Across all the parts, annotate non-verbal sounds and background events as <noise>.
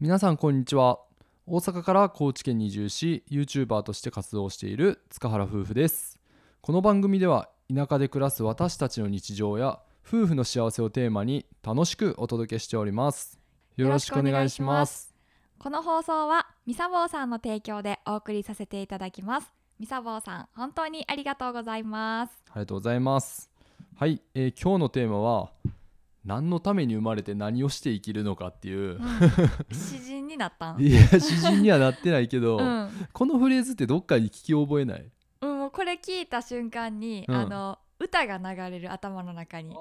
皆さんこんにちは。大阪から高知県に移住し YouTuber として活動している塚原夫婦です。この番組では田舎で暮らす私たちの日常や夫婦の幸せをテーマに楽しくお届けしております。よろしくお願いします。この放送はみさぼうさんの提供でお送りさせていただきます。みさぼうさん本当にありがとうございます。ありがとうございます。はい、えー今日のテーマは何のために生まれて何をして生きるのかっていう、<laughs> 詩人になったん。いや詩人にはなってないけど、うん、このフレーズってどっかに聞き覚えない？うん、もうこれ聞いた瞬間に、うん。あの歌が流れる頭の中に。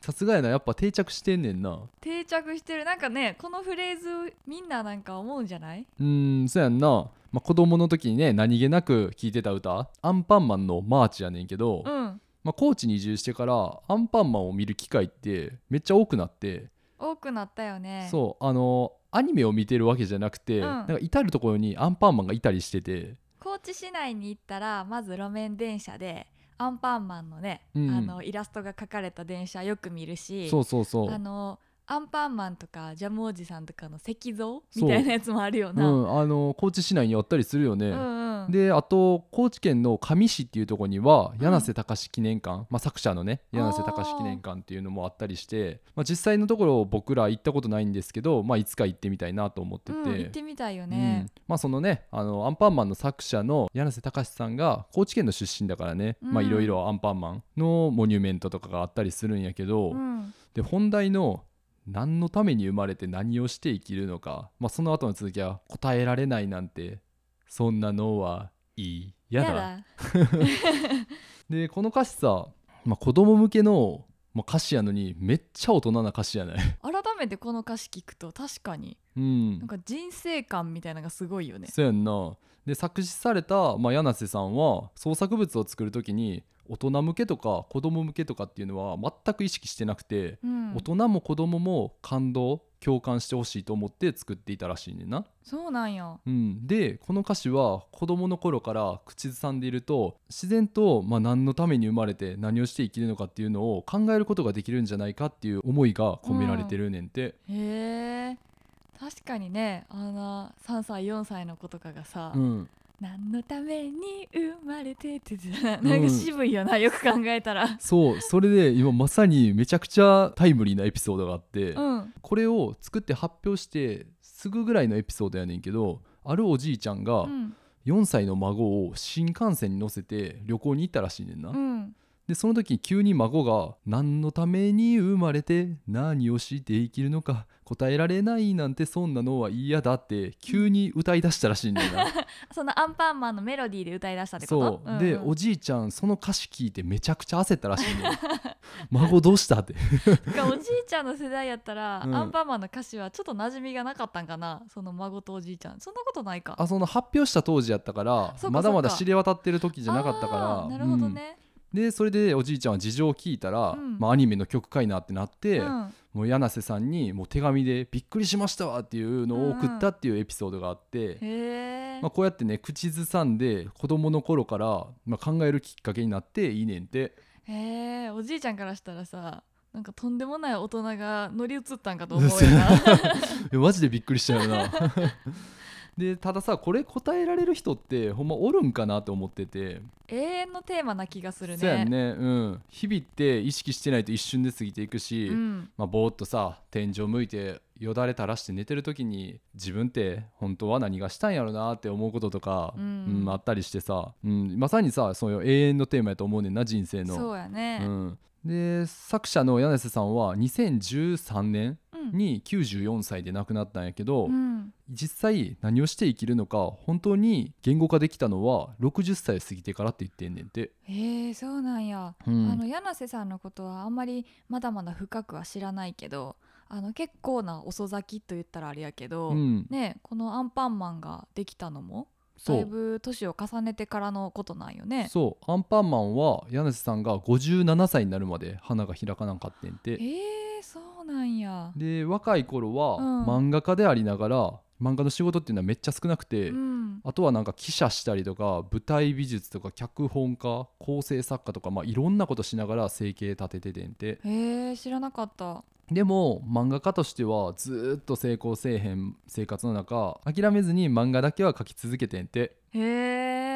さすがやな。やっぱ定着してんねんな。定着してる。なんかねこのフレーズみんななんか思うんじゃない？うーんそうやんな、まあ、子供の時にね何気なく聴いてた歌アンパンマンのマーチやねんけど、うんまあ、高知に移住してからアンパンマンを見る機会ってめっちゃ多くなって、多くなったよね。そうあのアニメを見てるわけじゃなくて、うん。なんか至る所にアンパンマンがいたりしてて。高知市内に行ったらまず路面電車でアンパンマンのね、うん。あのイラストが描かれた電車よく見るしそうそうそう。あのアンパンマンとかジャムおじさんとかの石像みたいなやつもあるよな。うん、あの高知市内にあったりするよね、うんうんであと高知県の香美市っていうところにはうん。柳瀬隆記念館、まあ、作者のね柳瀬隆記念館っていうのもあったりして、まあ、実際のところ僕ら行ったことないんですけど、まあ、いつか行ってみたいなと思ってて、うん、行ってみたいようねん。まあそのねあのアンパンマンの作者の柳瀬隆さんが高知県の出身だからね、いろいろアンパンマンのモニュメントとかがあったりするんやけど、うん。で本題の何のために生まれて何をして生きるのか、まあ、その後の続きは答えられないなんてそんなのはいいやだ。<laughs> でこの歌詞さ、まあ、子供向けの、まあ、歌詞やのにめっちゃ大人な歌詞やない？<laughs> 改めてこの歌詞聞くと確かに。うん。なんか人生観みたいなのがすごいよね。そうやんな。で作詞された、まあ、柳瀬さんは創作物を作る時に大人向けとか子供向けとかっていうのは全く意識してなくて、うん。大、人も子供も感動共感してほしいと思って作っていたらしいねんな。そうなんや。うん、でこの歌詞は子供の頃から口ずさんでいると自然と、まあ、何のために生まれて何をして生きるのかっていうのを考えることができるんじゃないかっていう思いが込められてるねんて。へえ。確かにねあの3歳4歳の子とかがさ、うん何のために生まれて？ってななんか渋いよな、よく考えたら。そうそれで今まさにめちゃくちゃタイムリーなエピソードがあって、うん。これを作って発表してすぐぐらいのエピソードやねんけどあるおじいちゃんがうん。4歳の孫を新幹線に乗せて旅行に行ったらしいねんな。うんでその時急に孫が「何のために生まれて何をして生きるのか答えられないなんてそんなのは嫌だ」って急に歌い出したらしいんだよな。<laughs> そのアンパンマンのメロディーで歌い出したってこと？そう、でんん。おじいちゃんその歌詞聞いてめちゃくちゃ焦ったらしいね <laughs> 孫どうしたって。がおじいちゃんの世代やったら、うん。アンパンマンの歌詞はちょっと馴染みがなかったんかな？その孫とおじいちゃん。そんなことないか。あその発表した当時やったからまだまだ知れ渡ってる時じゃなかったから。なるほどね、うんでそれでおじいちゃんは事情を聞いたら、うん。まあ、アニメの曲かいなってなって、うん。もう柳瀬さんにもう手紙で「びっくりしましたわ」っていうのを送ったっていうエピソードがあって、へえ、まあ、こうやってね口ずさんで子供の頃から、まあ、考えるきっかけになっていいねんて。へえおじいちゃんからしたらさなんかとんでもない大人が乗り移ったんかと思うよな。<laughs> いやマジでびっくりしたよな <laughs> でたださこれ答えられる人ってほんまおるんかなって思ってて。永遠のテーマな気がするね。そうやんね。うん。日々って意識してないと一瞬で過ぎていくし、うん。まあ、ぼーっとさ天井向いてよだれ垂らして寝てる時に自分って本当は何がしたんやろなって思うこととか、うん。うんあったりしてさ、うん、まさにさそういう永遠のテーマやと思うねんな人生の。そうやね。うん、で作者の柳瀬さんは2013年うんに94歳で亡くなったんやけど、うん。実際何をして生きるのか本当に言語化できたのは60歳過ぎてからって言ってんねんて。へえそうなんや、うん。あの柳瀬さんのことはあんまりまだまだ深くは知らないけどあの結構な遅咲きと言ったらあれやけど、うん。ねこのアンパンマンができたのもだいぶ年を重ねてからのことなんよね。そうアンパンマンは柳瀬さんが57歳になるまで花が開かなかったんてえー、そうなんや。で若い頃はうん漫画家でありながら漫画の仕事っていうのはめっちゃ少なくて、うん。あとはなんか記者したりとか舞台美術とか脚本家構成作家とか、まあ、いろんなことしながら生計立てててんて。へえ知らなかった。でも漫画家としてはずーっと成功せえへん生活の中諦めずに漫画だけは描き続けてんて。へ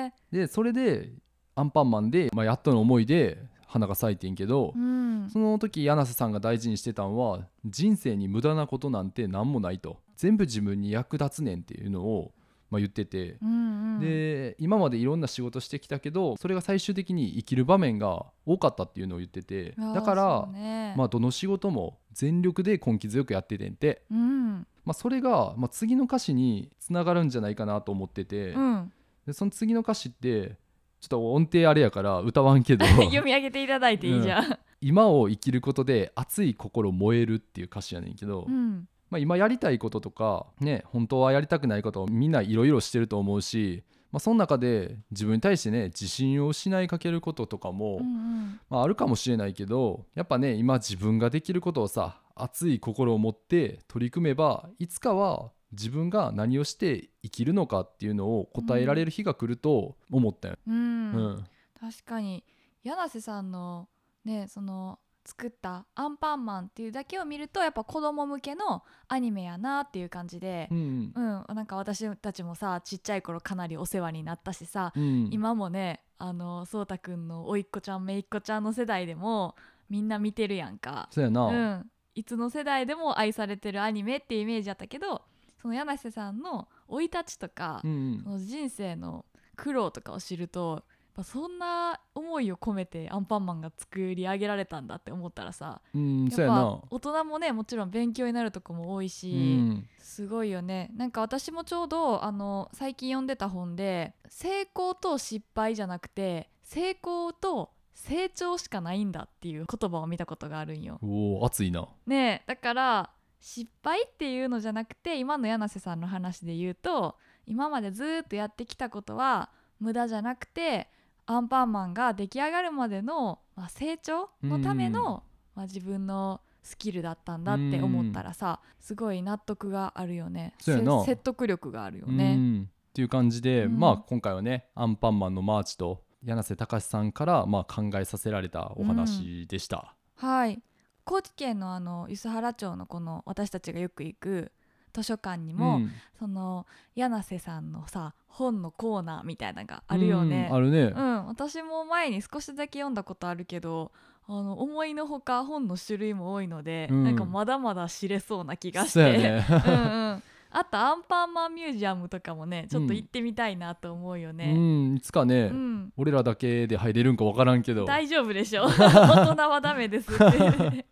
えでそれでアンパンマンで、まあ、やっとの思いで花が咲いてんけど、うん。その時柳瀬さんが大事にしてたんは人生に無駄なことなんて何もないと全部自分に役立つねんっていうのを、まあ、言ってて、うんうん。で今までいろんな仕事してきたけどそれが最終的に生きる場面が多かったっていうのを言ってて。だから、ね。まあ、どの仕事も全力で根気強くやっててんて、うん。まあ、それが、まあ、次の歌詞につながるんじゃないかなと思ってて、うん。でその次の歌詞ってちょっと音程あれやから歌わんけど。<laughs> 読み上げていただいていいじゃん。今を生きることで熱い心燃えるっていう歌詞やねんけど、うんまあ、今やりたいこととかね本当はやりたくないことをみんないろいろしてると思うし、まあ、その中で自分に対してね自信を失いかけることとかも、うんうん。まあ、あるかもしれないけどやっぱね今自分ができることをさ熱い心を持って取り組めばいつかは自分が何をして生きるのかっていうのを答えられる日が来ると思ったよ。うん。うん。確かに。柳瀬さんのねその作った「アンパンマン」っていうだけを見るとやっぱ子供向けのアニメやなっていう感じでう、んうん。なんか私たちもさちっちゃい頃かなりお世話になったしさ、うん、今もねあのそうたくんの甥っ子ちゃん姪っ子ちゃんの世代でもみんな見てるやんか。そうやな、うん、いつの世代でも愛されてるアニメっていうイメージだったけどその柳瀬さんの生い立ちとか、うん。その人生の苦労とかを知るとぱそんな思いを込めてアンパンマンが作り上げられたんだって思ったらさうん、やっぱ大人もねもちろん勉強になるとこも多いし、うん。すごいよね。なんか私もちょうどあの最近読んでた本で成功と失敗じゃなくて成功と成長しかないんだっていう言葉を見たことがあるんよ。おお熱いな。ねえだから失敗っていうのじゃなくて今の柳瀬さんの話で言うと今までずーっとやってきたことは無駄じゃなくてアンパンマンが出来上がるまでの、まあ、成長のための、まあ、自分のスキルだったんだって思ったらさすごい納得があるよね。説得力があるようね。んっていう感じで、うん。まあ今回はねアンパンマンのマーチと柳瀬隆さんからまあ考えさせられたお話でした。はい。高知県のあの梼原町のこの私たちがよく行く図書館にも、うんその柳瀬さんのさ本のコーナーみたいなのがあるよねうん。あるね。うん、私も前に少しだけ読んだことあるけどあの思いのほか本の種類も多いので、うんなんかまだまだ知れそうな気がしそうやて、ね。<laughs> うんうん、<laughs> あとアンパンマンミュージアムとかもねちょっと行ってみたいなと思うようね。んいつかね、うん俺らだけで入れるんかわからんけど。大丈夫でしょ <laughs> 大人はダメですって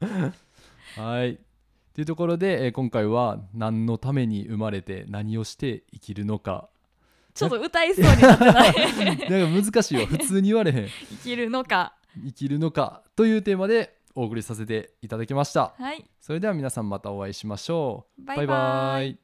はい。というところで、えー今回は何のために生まれて何をして生きるのか。ちょっと歌いそうになってない？<laughs> なんか難しいわ。普通に言われへん。生きるのか。生きるのか。というテーマでお送りさせていただきました。はい。それでは皆さんまたお会いしましょう。バイバイ。イ